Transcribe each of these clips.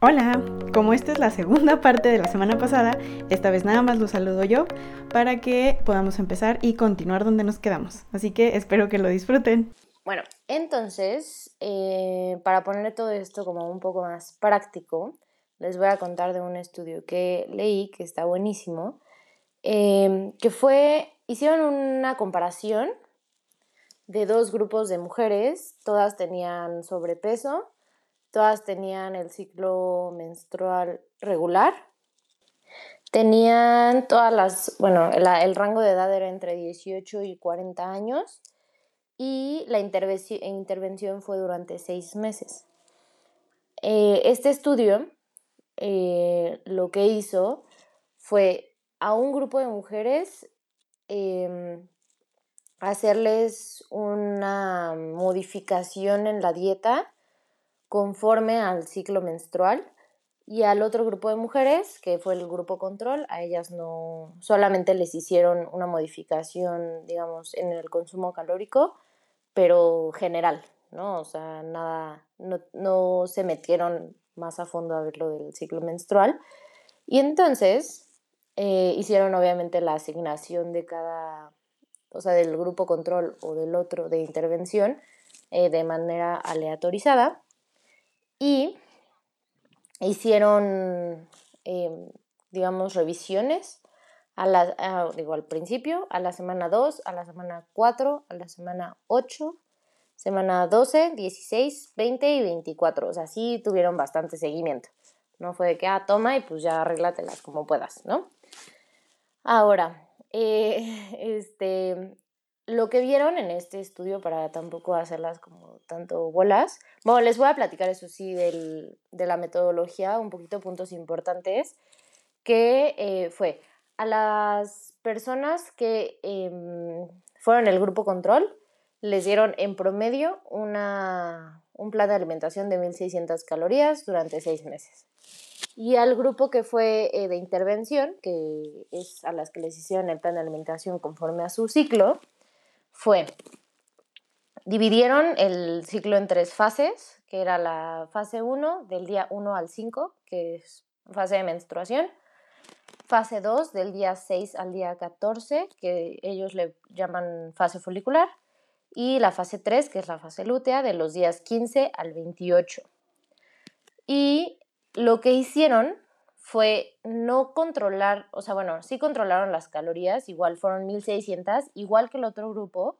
Hola, como esta es la segunda parte de la semana pasada, esta vez nada más lo saludo yo para que podamos empezar y continuar donde nos quedamos. Así que espero que lo disfruten. Bueno, entonces, eh, para poner todo esto como un poco más práctico, les voy a contar de un estudio que leí que está buenísimo, eh, que fue, hicieron una comparación de dos grupos de mujeres, todas tenían sobrepeso todas tenían el ciclo menstrual regular. Tenían todas las, bueno, el rango de edad era entre 18 y 40 años y la intervención fue durante seis meses. Eh, este estudio eh, lo que hizo fue a un grupo de mujeres em, hacerles una modificación en la dieta conforme al ciclo menstrual y al otro grupo de mujeres, que fue el grupo control, a ellas no, solamente les hicieron una modificación, digamos, en el consumo calórico, pero general, ¿no? O sea, nada, no, se metieron más a fondo a ver lo del ciclo menstrual. Y entonces eh, hicieron obviamente la asignación de cada, o sea, del grupo control o del otro de intervención eh, de manera aleatorizada y hicieron, em, digamos, revisiones a la, digo, al principio, a la semana 2, a la semana 4, a la semana 8, semana 12, 16, 20 y 24. O sea, sí tuvieron bastante seguimiento. No fue de que, ah, toma y pues ya arréglatelas como puedas, ¿no? Ahora, eh, este, lo que vieron en este estudio, para tampoco hacerlas como tanto bolas, bueno, les voy a platicar eso sí de la metodología, un poquito puntos importantes, que eh, fue a las personas que em, fueron el grupo control, les dieron en promedio una, un plan de alimentación de 1.600 calorías durante seis meses. Y al grupo que fue eh, de intervención, que es a las que les hicieron el plan de alimentación conforme a su ciclo, fue, dividieron el ciclo en tres fases, que era la fase 1 del día 1 al 5, que es fase de menstruación, fase 2 del día 6 al día 14, que ellos le llaman fase folicular, y la fase 3, que es la fase lútea, de los días 15 al 28. Y lo que hicieron fue no controlar, o sea, bueno, sí controlaron las calorías, igual fueron 1600, igual que el otro grupo,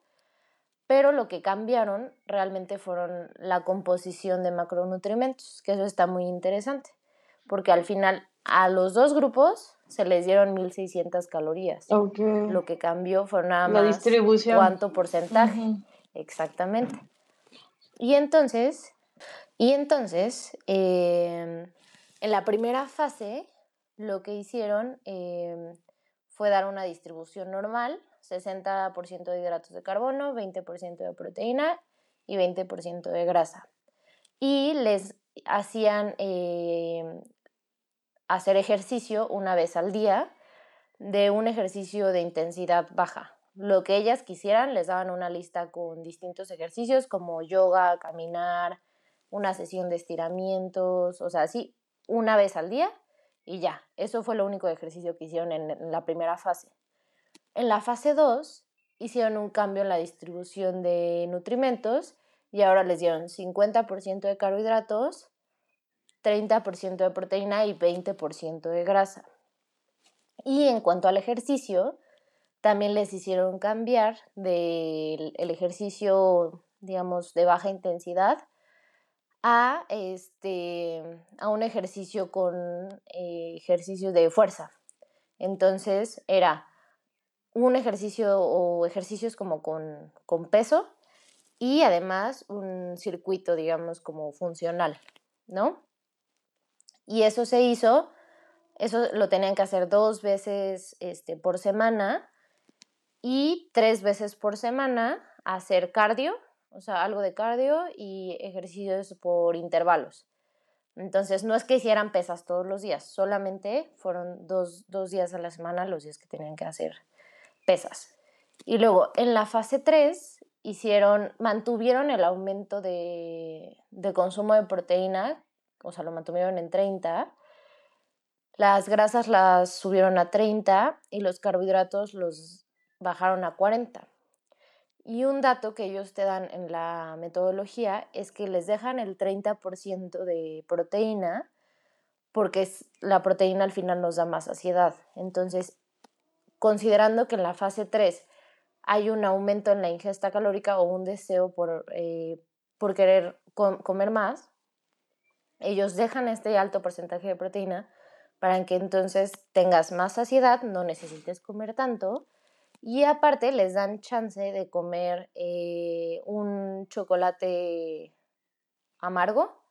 pero lo que cambiaron realmente fueron la composición de macronutrientes, que eso está muy interesante, porque al final a los dos grupos se les dieron 1600 calorías. Lo que cambió fue nada más la distribución. cuánto porcentaje. Exactamente. Y entonces, y entonces, eh, en la primera fase, lo que hicieron em, fue dar una distribución normal, 60% de hidratos de carbono, 20% de proteína y 20% de grasa. Y les hacían em, hacer ejercicio una vez al día de un ejercicio de intensidad baja. Lo que ellas quisieran, les daban una lista con distintos ejercicios como yoga, caminar, una sesión de estiramientos, o sea, sí, una vez al día y ya. Eso fue lo único ejercicio que hicieron en, la primera fase. En la fase 2 hicieron un cambio en la distribución de nutrimentos y ahora les dieron 50% de carbohidratos, 30% de proteína y 20% de grasa. Y en cuanto al ejercicio, también les hicieron cambiar del ejercicio, digamos, de baja intensidad a, este, a un ejercicio con eh, de fuerza. Entonces era un ejercicio o ejercicios como con, con peso y además un circuito, digamos, como funcional, ¿no? Y eso se hizo, eso lo tenían que hacer dos veces este, por semana y tres veces por semana hacer cardio o sea, algo de cardio y ejercicios por intervalos. Entonces, no es que hicieran pesas todos los días, solamente fueron dos, días a la semana los días que tenían que hacer pesas. Y luego, en la fase 3, hicieron, mantuvieron el aumento de, consumo de proteína o sea, lo mantuvieron en 30. Las grasas las subieron a 30 y los carbohidratos los bajaron a 40. Y un dato que ellos te dan en la metodología es que les dejan el 30% de proteína porque la proteína al final nos da más saciedad. Entonces, considerando que en la fase 3 hay un aumento en la ingesta calórica o un deseo por, eh, por querer comer más, ellos dejan este alto porcentaje de proteína para que entonces tengas más saciedad, no necesites comer tanto y aparte les dan chance de comer eh, un chocolate amargo.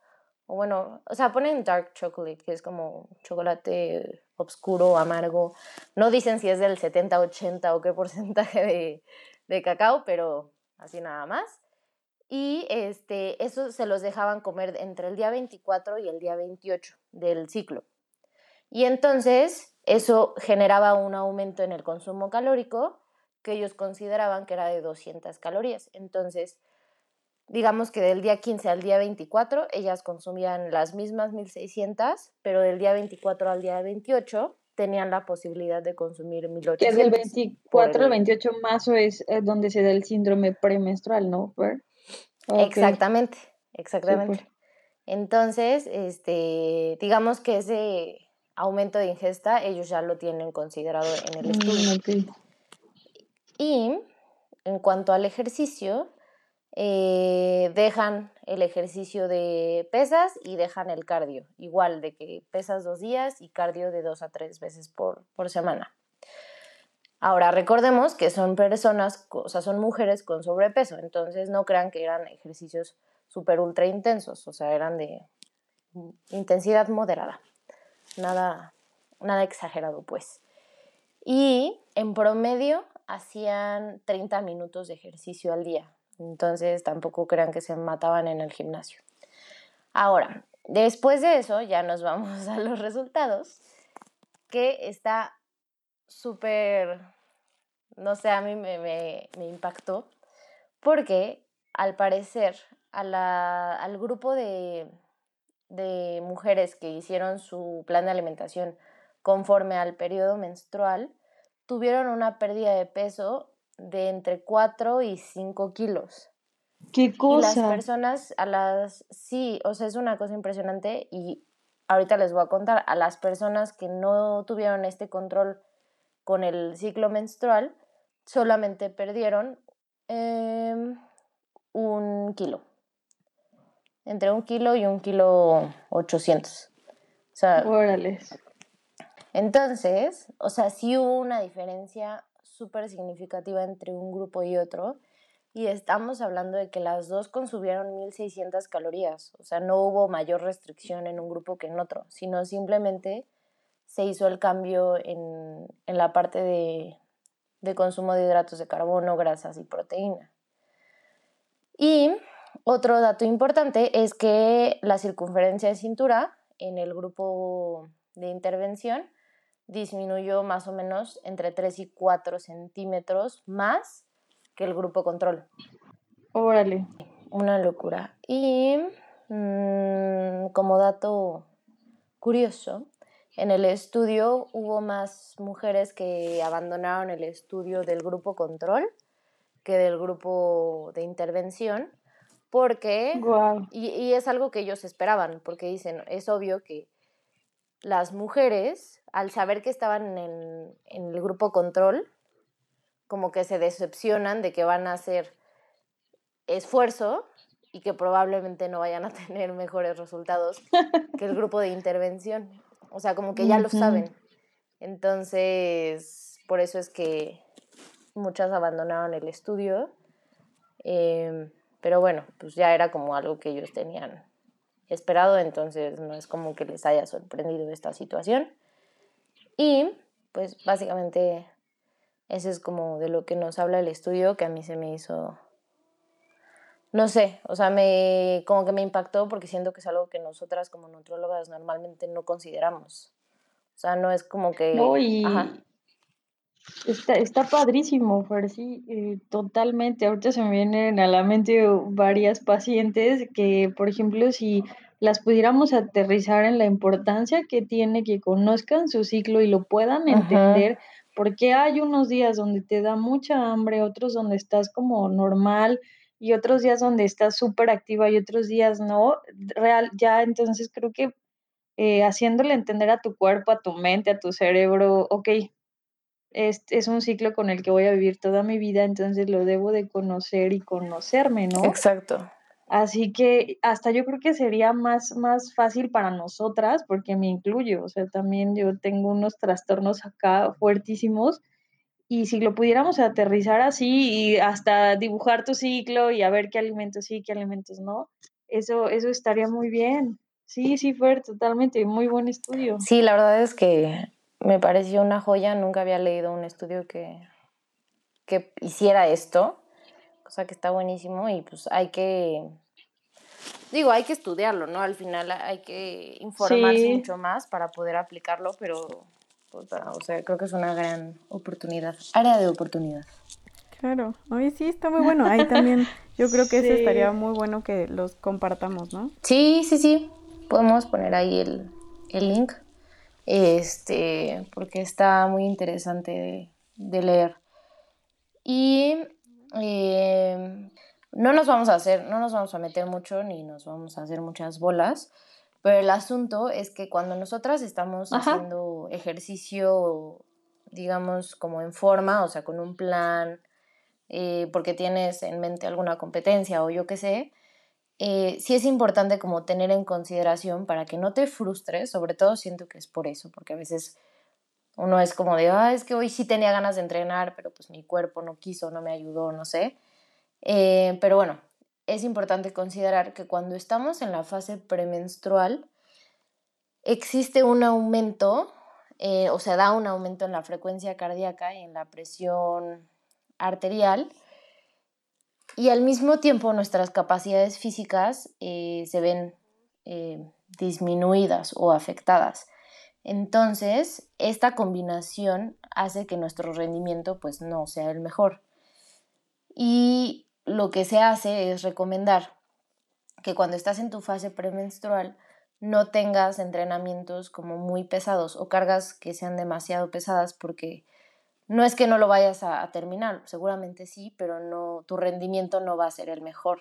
O bueno, o sea, ponen dark chocolate, que es como chocolate oscuro, amargo. No dicen si es del 70, 80 o qué porcentaje de, de cacao, pero así nada más. Y este, eso se los dejaban comer entre el día 24 y el día 28 del ciclo. Y entonces eso generaba un aumento en el consumo calórico que ellos consideraban que era de 200 calorías. Entonces, digamos que del día 15 al día 24 ellas consumían las mismas 1600, pero del día 24 al día 28 tenían la posibilidad de consumir 1800. Que es del 24 al 28 más o es eh, donde se da el síndrome premenstrual, ¿no? Exactamente, exactamente. Entonces, este, digamos que ese aumento de ingesta ellos ya lo tienen considerado en el mm, estudio. Y en cuanto al ejercicio, eh, dejan el ejercicio de pesas y dejan el cardio, igual de que pesas dos días y cardio de dos a tres veces por, por semana. Ahora, recordemos que son personas, o sea, son mujeres con sobrepeso, entonces no crean que eran ejercicios súper ultra intensos, o sea, eran de intensidad moderada nada, nada exagerado pues. Y en promedio hacían 30 minutos de ejercicio al día, entonces tampoco crean que se mataban en el gimnasio. Ahora, después de eso ya nos vamos a los resultados, que está súper, no sé, a mí me, me, me impactó, porque al parecer al grupo de, de mujeres que hicieron su plan de alimentación conforme al periodo menstrual tuvieron una pérdida de peso de entre 4 y 5 kilos. ¿Qué cosa? Y las personas, a las, sí, o sea, es una cosa impresionante y ahorita les voy a contar, a las personas que no tuvieron este control con el ciclo menstrual, solamente perdieron em, un kilo entre un kilo y un kilo ochocientos. O sea, Entonces, o sea, sí hubo una diferencia súper significativa entre un grupo y otro. Y estamos hablando de que las dos consumieron 1600 calorías. O sea, no hubo mayor restricción en un grupo que en otro, sino simplemente se hizo el cambio en, en la parte de, de consumo de hidratos de carbono, grasas y proteína. Y otro dato importante es que la circunferencia de cintura en el grupo de intervención disminuyó más o menos entre 3 y 4 centímetros más que el grupo control. Órale. Una locura. Y mm, como dato curioso, en el estudio hubo más mujeres que abandonaron el estudio del grupo control que del grupo de intervención porque, y, es algo que ellos esperaban, porque dicen, es obvio que las mujeres, al saber que estaban en, en el grupo control, como que se decepcionan de que van a hacer esfuerzo y que probablemente no vayan a tener mejores resultados que el grupo de intervención. O sea, como que ya lo saben. Entonces, por eso es que muchas abandonaron el estudio. Em, pero bueno, pues ya era como algo que ellos tenían esperado, entonces no es como que les haya sorprendido esta situación. Y pues básicamente ese es como de lo que nos habla el estudio, que a mí se me hizo, no sé, o sea, me, como que me impactó porque siento que es algo que nosotras como nutriólogas normalmente no consideramos. O sea, no es como que... Está, está padrísimo, Fer, sí, eh, totalmente. Ahorita se me vienen a la mente varias pacientes que, por ejemplo, si las pudiéramos aterrizar en la importancia que tiene que conozcan su ciclo y lo puedan entender, porque hay unos días donde te da mucha hambre, otros donde estás como normal y otros días donde estás súper activa y otros días no, real, ya entonces creo que eh, haciéndole entender a tu cuerpo, a tu mente, a tu cerebro, ok, es, es un ciclo con el que voy a vivir toda mi vida, entonces lo debo de conocer y conocerme, ¿no? Exacto. Así que hasta yo creo que sería más, más fácil para nosotras, porque me incluyo, o sea, también yo tengo unos trastornos acá fuertísimos, y si lo pudiéramos aterrizar así y hasta dibujar tu ciclo y a ver qué alimentos sí, qué alimentos no, eso, eso estaría muy bien. Sí, sí, fue totalmente, muy buen estudio. Sí, la verdad es que me pareció una joya, nunca había leído un estudio que, que hiciera esto, cosa que está buenísimo y pues hay que, digo, hay que estudiarlo, ¿no? Al final hay que informarse mucho más para poder aplicarlo, pero, pues, o sea, creo que es una gran oportunidad, área de oportunidad. Claro, hoy sí está muy bueno. Ahí también yo creo que ese estaría muy bueno que los compartamos, ¿no? Sí, sí, sí. Podemos poner ahí el, el link este, porque está muy interesante de, leer. Y em, no nos vamos a hacer, no nos vamos a meter mucho ni nos vamos a hacer muchas bolas, pero el asunto es que cuando nosotras estamos haciendo ejercicio, digamos, como en forma, o sea, con un plan, eh, porque tienes en mente alguna competencia o yo qué sé, eh, sí es importante como tener en consideración para que no te frustres, sobre todo siento que es por eso, porque a veces uno es como de, ah, es que hoy sí tenía ganas de entrenar, pero pues mi cuerpo no quiso, no me ayudó, no sé. Eh, pero bueno, es importante considerar que cuando estamos en la fase premenstrual, existe un aumento, eh, o sea, da un aumento en la frecuencia cardíaca y en la presión arterial, y al mismo tiempo nuestras capacidades físicas eh, se ven eh, disminuidas o afectadas. Entonces, esta combinación hace que nuestro rendimiento pues no sea el mejor. Y lo que se hace es recomendar que cuando estás en tu fase premenstrual no tengas entrenamientos como muy pesados o cargas que sean demasiado pesadas porque no es que no lo vayas a, terminar, seguramente sí, pero no, tu rendimiento no va a ser el mejor.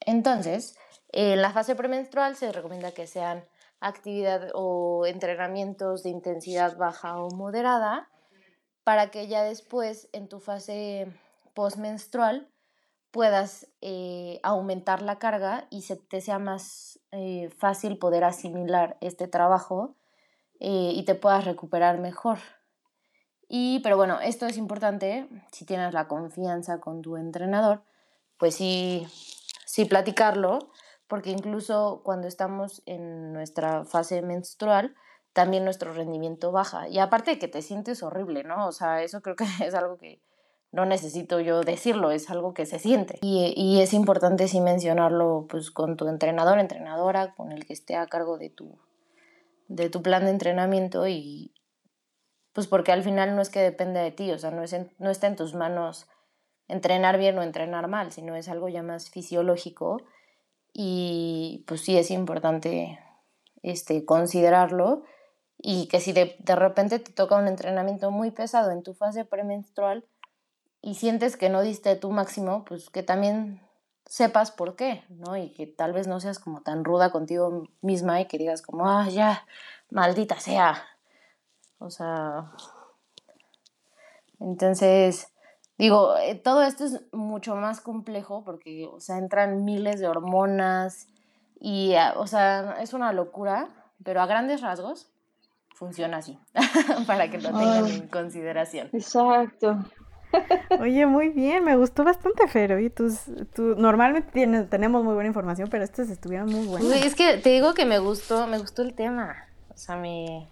Entonces, en la fase premenstrual se recomienda que sean actividad o entrenamientos de intensidad baja o moderada para que ya después en tu fase postmenstrual puedas eh, aumentar la carga y se te sea más eh, fácil poder asimilar este trabajo eh, y te puedas recuperar mejor. Y, pero bueno, esto es importante si tienes la confianza con tu entrenador, pues sí, sí platicarlo, porque incluso cuando estamos en nuestra fase menstrual, también nuestro rendimiento baja. Y aparte de que te sientes horrible, ¿no? O sea, eso creo que es algo que no necesito yo decirlo, es algo que se siente. Y, y es importante sí mencionarlo pues con tu entrenador, entrenadora, con el que esté a cargo de tu, de tu plan de entrenamiento y, pues porque al final no es que depende de ti, o sea, no, es no está en tus manos entrenar bien o entrenar mal, sino es algo ya más fisiológico. Y pues sí es importante este, considerarlo. Y que si de, de repente te toca un entrenamiento muy pesado en tu fase premenstrual y sientes que no diste tu máximo, pues que también sepas por qué, ¿no? Y que tal vez no seas como tan ruda contigo misma y que digas como, ah, ya, maldita sea, o sea, entonces, digo, eh, todo esto es mucho más complejo porque, o sea, entran miles de hormonas y, ah, o sea, es una locura, pero a grandes rasgos funciona así, para que lo tengan en consideración. Exacto. Oye, muy bien, me gustó bastante, Fero. Y tus, tú, normalmente tienes, tenemos muy buena información, pero estos estuvieron muy buenos. Es que te digo que me gustó, me gustó el tema. O sea, me,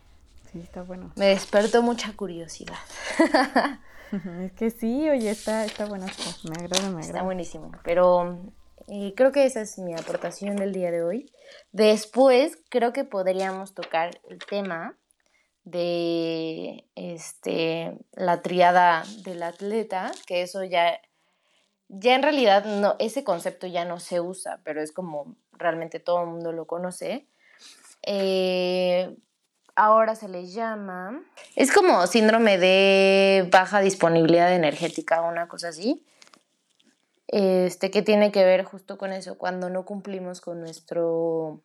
Sí, está bueno. Me despertó mucha curiosidad. es que sí, oye, está, está bueno. Me agrada, me agrada. Está buenísimo. Pero eh, creo que esa es mi aportación del día de hoy. Después creo que podríamos tocar el tema de este, la triada del atleta, que eso ya ya en realidad no, ese concepto ya no se usa, pero es como realmente todo el mundo lo conoce. Eh, ahora se le llama, es como síndrome de baja disponibilidad energética, una cosa así. Este, que tiene que ver justo con eso, cuando no cumplimos con nuestro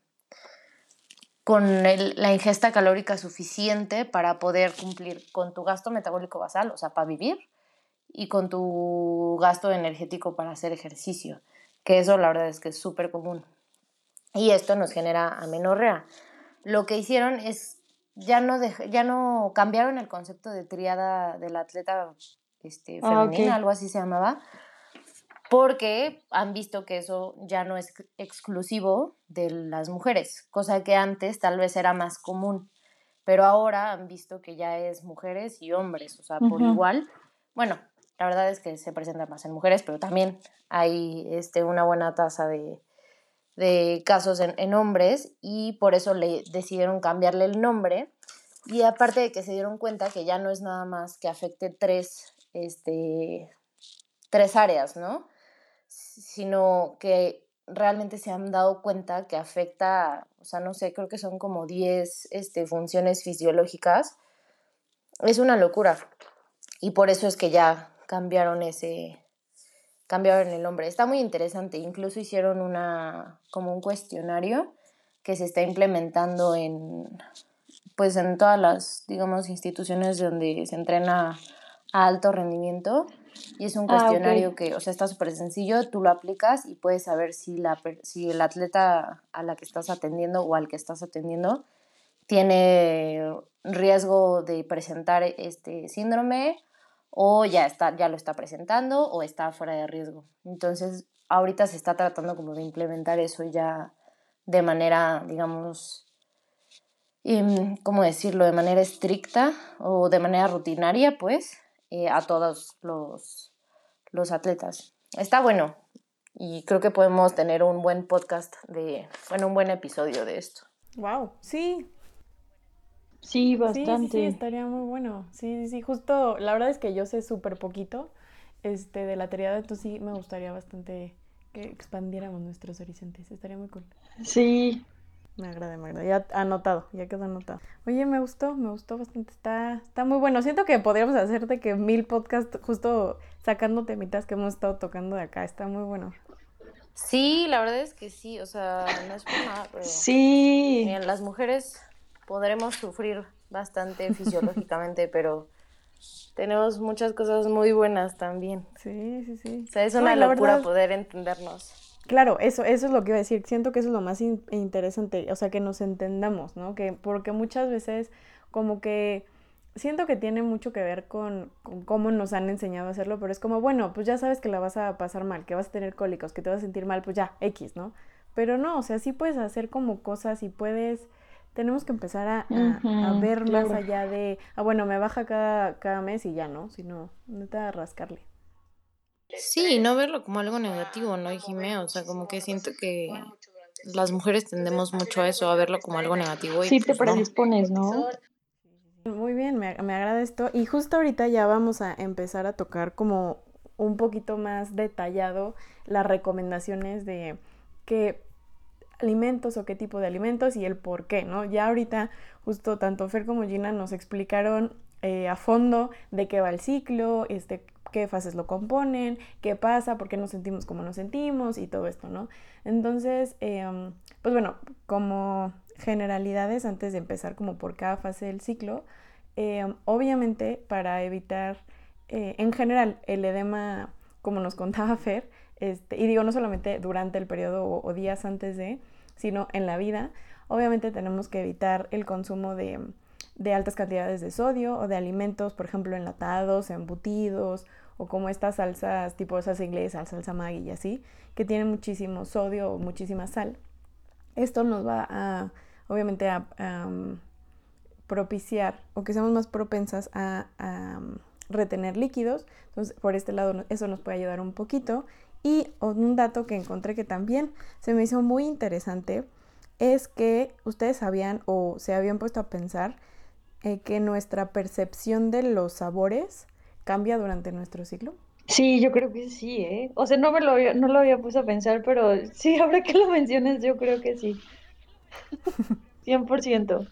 con la ingesta calórica suficiente para poder cumplir con tu gasto metabólico basal, o sea, para vivir, y con tu gasto energético para hacer ejercicio, que eso la verdad es que es súper común. Y esto nos genera amenorrea. Lo que hicieron es, ya no, ya no cambiaron el concepto de triada del atleta este, ah, femenina, algo así se llamaba, porque han visto que eso ya no es exclusivo de las mujeres, cosa que antes tal vez era más común, pero ahora han visto que ya es mujeres y hombres, o sea, por igual. Bueno, la verdad es que se presenta más en mujeres, pero también hay este, una buena tasa de, casos en, en, hombres y por eso le decidieron cambiarle el nombre. Y aparte de que se dieron cuenta que ya no es nada más que afecte tres, este, tres áreas, ¿no? Sino que realmente se han dado cuenta que afecta, o sea, no sé, creo que son como 10 este, funciones fisiológicas. Es una locura. Y por eso es que ya cambiaron ese, cambiaron el nombre. Está muy interesante, incluso hicieron una, como un cuestionario que se está implementando en, pues en todas las, digamos, instituciones donde se entrena a alto rendimiento. Y es un ah, cuestionario que, o sea, está súper sencillo, tú lo aplicas y puedes saber si, la, si el atleta a la que estás atendiendo o al que estás atendiendo tiene riesgo de presentar este síndrome o ya, está, ya lo está presentando o está fuera de riesgo. Entonces, ahorita se está tratando como de implementar eso ya de manera, digamos, em, ¿cómo decirlo? De manera estricta o de manera rutinaria, pues, eh, a todos los, los atletas. Está bueno y creo que podemos tener un buen podcast de, bueno, un buen episodio de esto. Wow, sí, Sí, bastante. Sí, sí, estaría muy bueno. Sí, sí, sí. Justo, la verdad es que yo sé súper poquito este, de la triada, entonces sí me gustaría bastante que expandiéramos nuestros horizontes. Estaría muy cool. Sí. Me agrada, me agrada. Ya anotado, ya quedó anotado. Oye, me gustó, me gustó bastante. Está, está muy bueno. Siento que podríamos hacerte que mil podcasts justo sacando temitas que hemos estado tocando de acá. Está muy bueno. Sí, la verdad es que sí. O sea, no es por nada, pero. Sí. Bien, las mujeres podremos sufrir bastante fisiológicamente, pero tenemos muchas cosas muy buenas también. Sí, sí, sí. O sea, es una locura poder entendernos. Claro, eso, eso es lo que iba a decir. Siento que eso es lo más interesante, o sea, que nos entendamos, ¿no? Que, porque muchas veces como que siento que tiene mucho que ver con, con, cómo nos han enseñado a hacerlo, pero es como, bueno, pues ya sabes que la vas a pasar mal, que vas a tener cólicos, que te vas a sentir mal, pues ya, X, ¿no? Pero no, o sea, sí puedes hacer como cosas y puedes tenemos que empezar a, ver más allá de, ah, bueno, me baja cada, cada mes y ya, ¿no? Sino, neta, rascarle. Sí, no verlo como algo negativo, ¿no, Jimé? O sea, como que siento que las mujeres tendemos mucho a eso, a verlo como algo negativo. Y sí, te pues predispones, ¿no? Muy bien, me, me agrada esto. Y justo ahorita ya vamos a empezar a tocar como un poquito más detallado las recomendaciones de que alimentos o qué tipo de alimentos y el por qué, ¿no? Ya ahorita justo tanto Fer como Gina nos explicaron eh, a fondo de qué va el ciclo, este, qué fases lo componen, qué pasa, por qué nos sentimos como nos sentimos y todo esto, ¿no? Entonces, em, pues bueno, como generalidades antes de empezar como por cada fase del ciclo, em, obviamente para evitar eh, en general el edema, como nos contaba Fer, este, y digo no solamente durante el periodo o, días antes de, sino en la vida, obviamente tenemos que evitar el consumo de, altas cantidades de sodio o de alimentos, por ejemplo, enlatados, embutidos o como estas salsas tipo esas inglesas, salsa Maggi así, que tienen muchísimo sodio o muchísima sal. Esto nos va a, obviamente, a, um, propiciar o que seamos más propensas a, um, retener líquidos. Entonces, por este lado, eso nos puede ayudar un poquito. Y un dato que encontré que también se me hizo muy interesante es que ustedes sabían o se habían puesto a pensar eh, que nuestra percepción de los sabores cambia durante nuestro ciclo. Sí, yo creo que sí, ¿eh? O sea, no me lo había, no lo había puesto a pensar, pero sí, ahora que lo mencionas, yo creo que sí. 100%.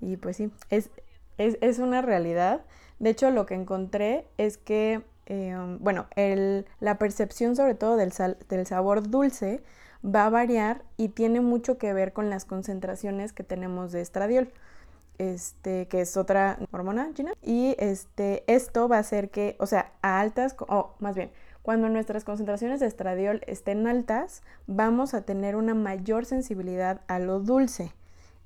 Y pues sí, es, es, es una realidad. De hecho, lo que encontré es que, eh, bueno, la percepción sobre todo del sabor dulce va a variar y tiene mucho que ver con las concentraciones que tenemos de estradiol. Este, que es otra hormona, Gina. Y este, esto va a hacer que, o sea, a altas, o más bien, cuando nuestras concentraciones de estradiol estén altas, vamos a tener una mayor sensibilidad a lo dulce.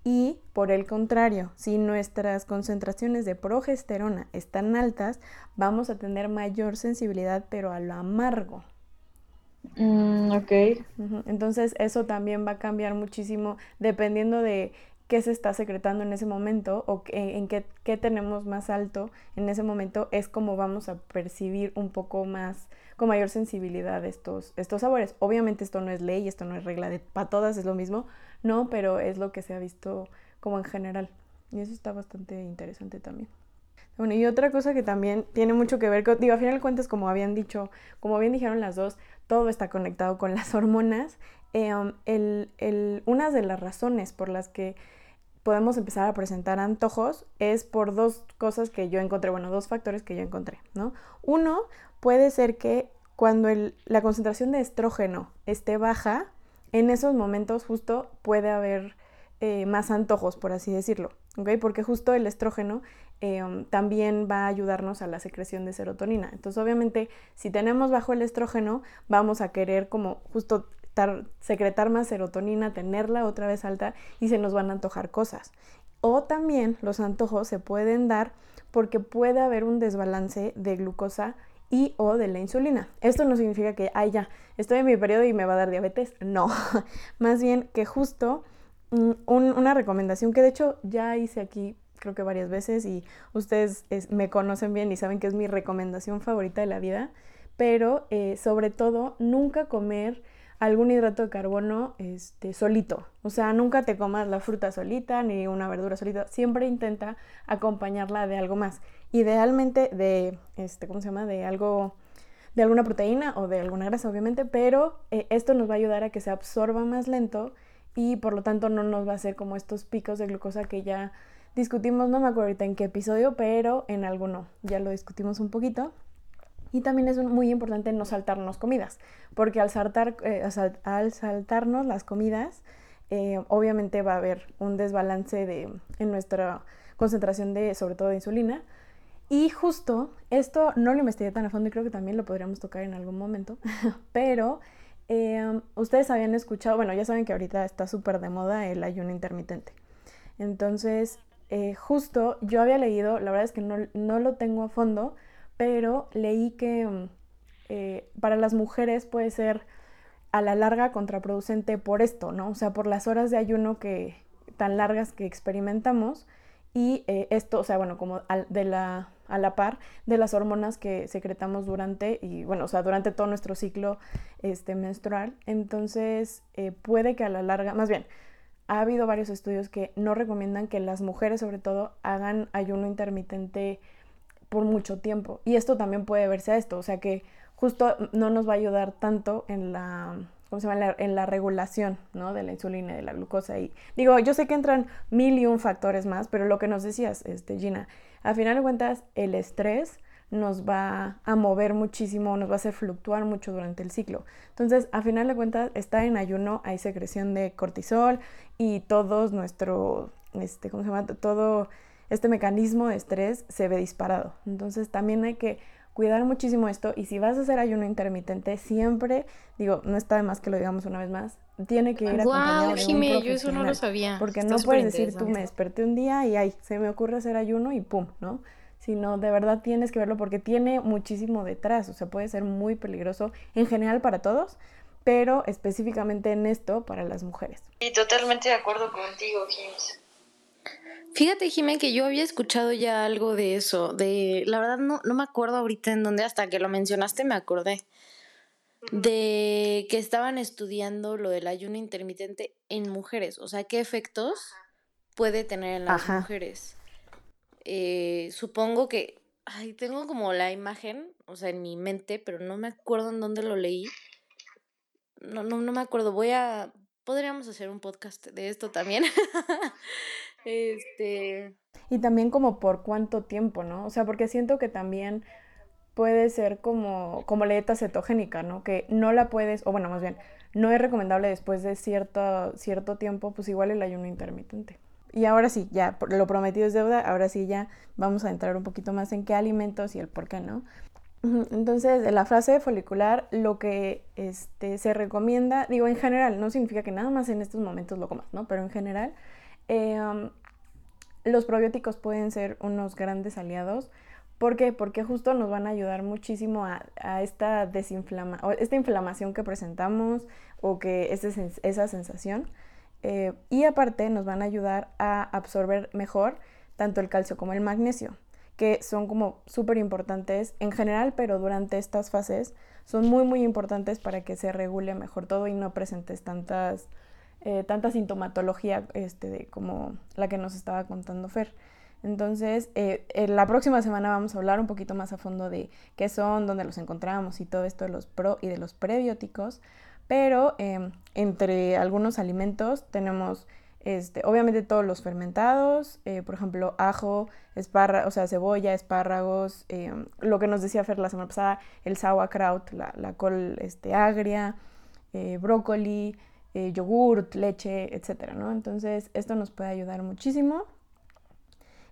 Y por el contrario, si nuestras concentraciones de progesterona están altas, vamos a tener mayor sensibilidad, pero a lo amargo. Mm, ok. Entonces eso también va a cambiar muchísimo dependiendo de qué se está secretando en ese momento o en qué, qué, tenemos más alto en ese momento, es como vamos a percibir un poco más, con mayor sensibilidad estos, estos sabores. Obviamente esto no es ley, esto no es regla de para todas, es lo mismo, no, pero es lo que se ha visto como en general. Y eso está bastante interesante también. Bueno, y otra cosa que también tiene mucho que ver, con, digo, a final de cuentas, como habían dicho, como bien dijeron las dos, todo está conectado con las hormonas. El, una de las razones por las que podemos empezar a presentar antojos es por dos cosas que yo encontré, bueno, dos factores que yo encontré, ¿no? Uno, puede ser que cuando la concentración de estrógeno esté baja, en esos momentos justo puede haber eh, más antojos, por así decirlo, ¿ok? Porque justo el estrógeno eh, también va a ayudarnos a la secreción de serotonina. Entonces, obviamente, si tenemos bajo el estrógeno, vamos a querer como justo secretar más serotonina, tenerla otra vez alta y se nos van a antojar cosas. O también los antojos se pueden dar porque puede haber un desbalance de glucosa y o de la insulina. Esto no significa que, ay ya, estoy en mi periodo y me va a dar diabetes. No, más bien que justo mm, una recomendación que de hecho ya hice aquí creo que varias veces y ustedes me conocen bien y saben que es mi recomendación favorita de la vida, pero eh, sobre todo nunca comer algún hidrato de carbono este, solito. O sea, nunca te comas la fruta solita ni una verdura solita. Siempre intenta acompañarla de algo más idealmente de, este, ¿cómo se llama? De algo, de alguna proteína o de alguna grasa, obviamente, pero eh, esto nos va a ayudar a que se absorba más lento y por lo tanto no nos va a hacer como estos picos de glucosa que ya discutimos, no me acuerdo ahorita en qué episodio, pero en alguno ya lo discutimos un poquito. Y también es muy importante no saltarnos comidas, porque al, saltar, eh, al saltarnos las comidas, eh, obviamente va a haber un desbalance de, en nuestra concentración de, sobre todo de insulina, y justo esto no lo investigué tan a fondo y creo que también lo podríamos tocar en algún momento, pero em, ustedes habían escuchado, bueno, ya saben que ahorita está súper de moda el ayuno intermitente. Entonces, eh, justo yo había leído, la verdad es que no, lo tengo a fondo, pero leí que em, eh, para las mujeres puede ser a la larga contraproducente por esto, ¿no? O sea, por las horas de ayuno que tan largas que experimentamos y eh, esto, o sea, bueno, como de la a la par de las hormonas que secretamos durante y bueno, o sea, durante todo nuestro ciclo este, menstrual. Entonces, eh, puede que a la larga, más bien, ha habido varios estudios que no recomiendan que las mujeres sobre todo hagan ayuno intermitente por mucho tiempo. Y esto también puede verse a esto, o sea que justo no nos va a ayudar tanto en la ¿cómo se llama? En la, regulación, ¿no? De la insulina y de la glucosa. Y digo, yo sé que entran mil y un factores más, pero lo que nos decías, este, Gina, a final de cuentas, el estrés nos va a mover muchísimo, nos va a hacer fluctuar mucho durante el ciclo. Entonces, a final de cuentas, estar en ayuno hay secreción de cortisol y todos nuestro, este, ¿cómo se llama? Todo este mecanismo de estrés se ve disparado. Entonces, también hay que cuidar muchísimo esto y si vas a hacer ayuno intermitente, siempre, digo, no está de más que lo digamos una vez más, tiene que ir acompañado de un profesional. yo eso no lo sabía. Porque no puedes decir, tú me desperté un día y ay, se me ocurre hacer ayuno y pum, ¿no? Sino de verdad tienes que verlo porque tiene muchísimo detrás, o sea, puede ser muy peligroso en general para todos, pero específicamente en esto para las mujeres. Y totalmente de acuerdo contigo, James. Fíjate, Jimé, que yo había escuchado ya algo de eso, de, la verdad no, no me acuerdo ahorita en dónde, hasta que lo mencionaste me acordé, de que estaban estudiando lo del ayuno intermitente en mujeres, o sea, qué efectos puede tener en las mujeres. Eh, supongo que ay, tengo como la imagen, o sea, en mi mente, pero no me acuerdo en dónde lo leí. No, no, no me acuerdo. Voy a. Podríamos hacer un podcast de esto también. este. Y también como por cuánto tiempo, ¿no? O sea, porque siento que también puede ser como, como la dieta cetogénica, ¿no? Que no la puedes, o bueno, más bien, no es recomendable después de cierto, cierto tiempo, pues igual el ayuno intermitente. Y ahora sí, ya lo prometido es deuda, ahora sí ya vamos a entrar un poquito más en qué alimentos y el por qué no. Entonces, en la fase folicular, lo que este, se recomienda, digo en general, no significa que nada más en estos momentos lo comas, ¿no? Pero en general, em, los probióticos pueden ser unos grandes aliados. ¿Por qué? Porque justo nos van a ayudar muchísimo a, esta desinflama esta inflamación que presentamos o que esa sensación. Eh, y aparte nos van a ayudar a absorber mejor tanto el calcio como el magnesio, que son como súper importantes en general, pero durante estas fases son muy muy importantes para que se regule mejor todo y no presentes tantas, eh, tanta sintomatología este, como la que nos estaba contando Fer. Entonces, eh, la próxima semana vamos a hablar un poquito más a fondo de qué son, dónde los encontramos y todo esto de los pro y de los prebióticos. Pero em, entre algunos alimentos tenemos este, obviamente todos los fermentados, eh, por ejemplo, ajo, espárragos, o sea, cebolla, espárragos, em, lo que nos decía Fer la semana pasada, el sauerkraut, la, la col este, agria, eh, brócoli, eh, yogurt, leche, etcétera, ¿no? Entonces, esto nos puede ayudar muchísimo.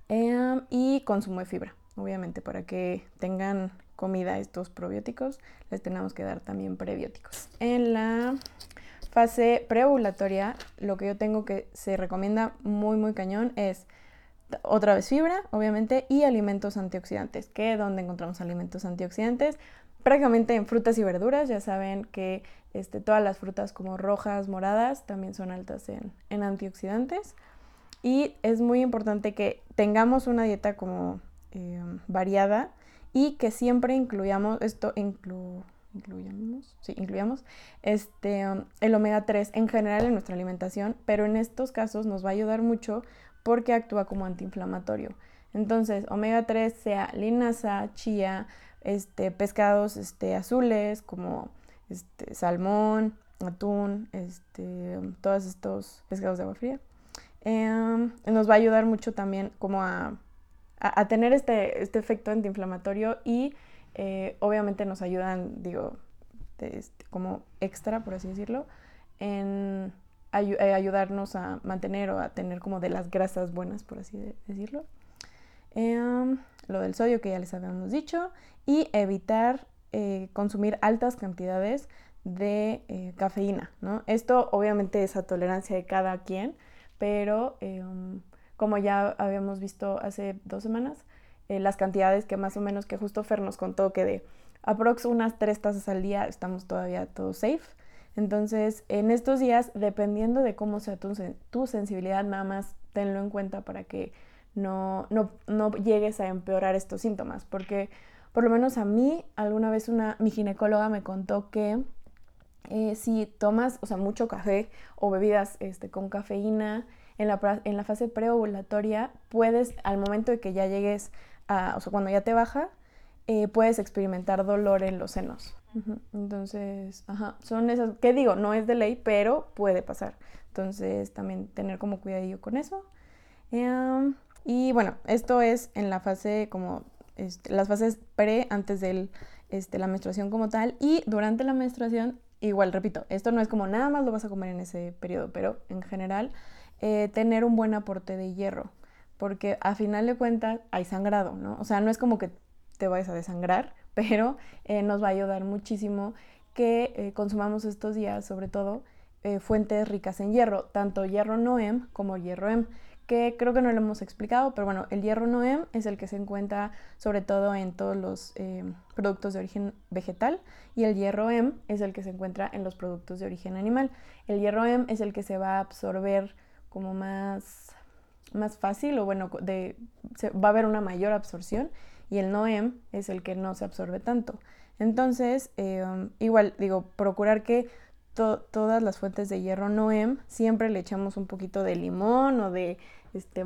Em, y consumo de fibra, obviamente, para que tengan comida estos probióticos, les tenemos que dar también prebióticos. En la fase preovulatoria, lo que yo tengo que se recomienda muy, muy cañón es otra vez fibra, obviamente, y alimentos antioxidantes. ¿Qué? ¿Dónde encontramos alimentos antioxidantes? Prácticamente en frutas y verduras, ya saben que este, todas las frutas como rojas, moradas, también son altas en, antioxidantes. Y es muy importante que tengamos una dieta como eh, variada y que siempre incluyamos esto, inclu, incluyamos, sí, incluyamos este, el omega 3 en general en nuestra alimentación, pero en estos casos nos va a ayudar mucho porque actúa como antiinflamatorio. Entonces, omega 3 sea linaza, chía, este, pescados este, azules como este, salmón, atún, este, todos estos pescados de agua fría. Em, nos va a ayudar mucho también como a a, tener este, este, efecto antiinflamatorio y eh, obviamente nos ayudan, digo, este, como extra, por así decirlo, en eh, ayudarnos a mantener o a tener como de las grasas buenas, por así decirlo. Em, lo del sodio que ya les habíamos dicho y evitar eh, consumir altas cantidades de cafeína, ¿no? Esto obviamente es a tolerancia de cada quien, pero em, como ya habíamos visto hace dos semanas, eh, las cantidades que más o menos que justo Fer nos contó que de aprox unas tres tazas al día estamos todavía todo safe. Entonces, en estos días, dependiendo de cómo sea tu, tu sensibilidad, nada más tenlo en cuenta para que no, no, no, llegues a empeorar estos síntomas. Porque por lo menos a mí, alguna vez una, mi ginecóloga me contó que eh, si tomas, o sea, mucho café o bebidas este, con cafeína, en la, en la fase preovulatoria puedes, al momento de que ya llegues a, o sea, cuando ya te baja, eh, puedes experimentar dolor en los senos. Entonces, ajá, son esas, ¿qué digo? No es de ley, pero puede pasar. Entonces, también tener como cuidadillo con eso. Em, y bueno, esto es en la fase como, este, las fases pre, antes de este, la menstruación como tal. Y durante la menstruación, igual, repito, esto no es como nada más lo vas a comer en ese periodo, pero en general eh, tener un buen aporte de hierro, porque a final de cuentas hay sangrado, ¿no? O sea, no es como que te vayas a desangrar, pero eh, nos va a ayudar muchísimo que eh, consumamos estos días, sobre todo, fuentes ricas en hierro, tanto hierro Noem como hierro M, que creo que no lo hemos explicado, pero bueno, el hierro Noem es el que se encuentra sobre todo en todos los productos de origen vegetal y el hierro M es el que se encuentra en los productos de origen animal. El hierro M es el que se va a absorber como más, más fácil o bueno, va a haber una mayor absorción y el NOEM es el que no se absorbe tanto. Entonces, eh, igual digo, procurar que todas las fuentes de hierro Noem, siempre le echamos un poquito de limón o de, este,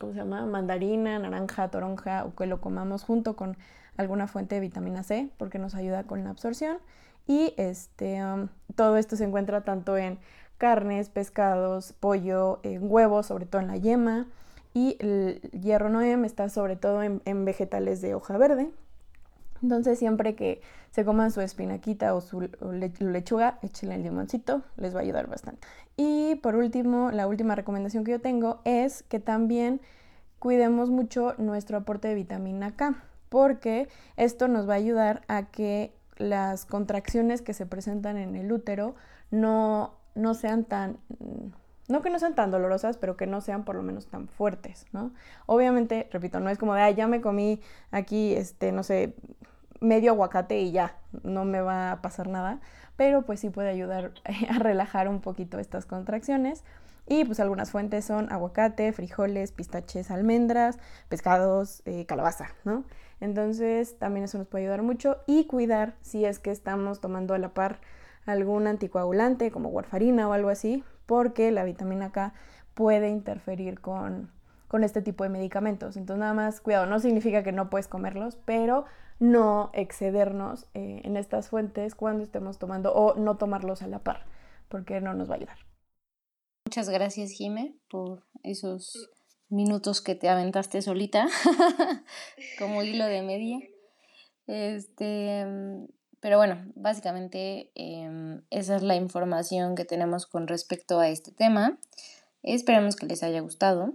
¿cómo se llama? Mandarina, naranja, toronja o que lo comamos junto con alguna fuente de vitamina C porque nos ayuda con la absorción. Y este, um, todo esto se encuentra tanto en carnes, pescados, pollo, en huevos, sobre todo en la yema. Y el hierro Noem está sobre todo en, en vegetales de hoja verde. Entonces siempre que se coman su espinaquita o su lechuga, échenle el limoncito, les va a ayudar bastante. Y por último, la última recomendación que yo tengo es que también cuidemos mucho nuestro aporte de vitamina K, porque esto nos va a ayudar a que las contracciones que se presentan en el útero no, no sean tan no que no sean tan dolorosas, pero que no sean por lo menos tan fuertes, ¿no? Obviamente, repito, no es como de, ay, ya me comí aquí, este, no sé, medio aguacate y ya, no me va a pasar nada, pero pues sí puede ayudar a relajar un poquito estas contracciones. Y pues algunas fuentes son aguacate, frijoles, pistaches, almendras, pescados, eh, calabaza, ¿no? Entonces también eso nos puede ayudar mucho y cuidar si es que estamos tomando a la par algún anticoagulante como warfarina o algo así, porque la vitamina K puede interferir con, con este tipo de medicamentos. Entonces nada más cuidado, no significa que no puedes comerlos, pero no excedernos eh, en estas fuentes cuando estemos tomando o no tomarlos a la par, porque no nos va a ayudar. Muchas gracias, Jime, por esos minutos que te aventaste solita, como hilo de media. Este, pero bueno, básicamente em, esa es la información que tenemos con respecto a este tema. Esperemos que les haya gustado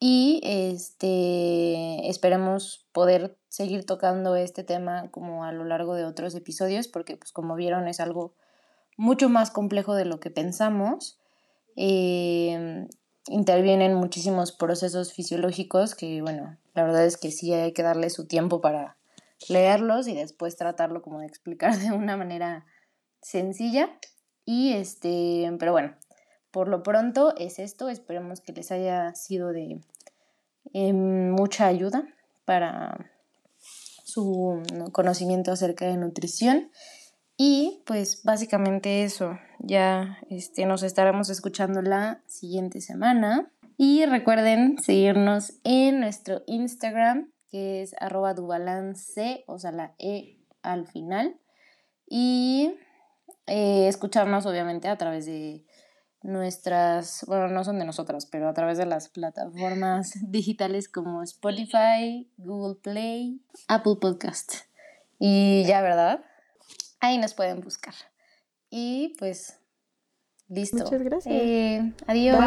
y este, esperemos poder seguir tocando este tema como a lo largo de otros episodios porque pues como vieron es algo mucho más complejo de lo que pensamos. Em, intervienen muchísimos procesos fisiológicos que bueno, la verdad es que sí hay que darle su tiempo para leerlos y después tratarlo como de explicar de una manera sencilla. Y este, pero bueno, por lo pronto es esto. Esperemos que les haya sido de em, mucha ayuda para su conocimiento acerca de nutrición. Y pues básicamente eso. Ya este, nos estaremos escuchando la siguiente semana. Y recuerden seguirnos en nuestro Instagram, que es arroba dubalance, o sea, la E al final. Y eh, escucharnos obviamente a través de nuestras, bueno, no son de nosotras, pero a través de las plataformas digitales como Spotify, Google Play, Apple Podcast. Y ya, ¿verdad? Ahí nos pueden buscar. Y pues, listo. Muchas gracias. Eh, adiós.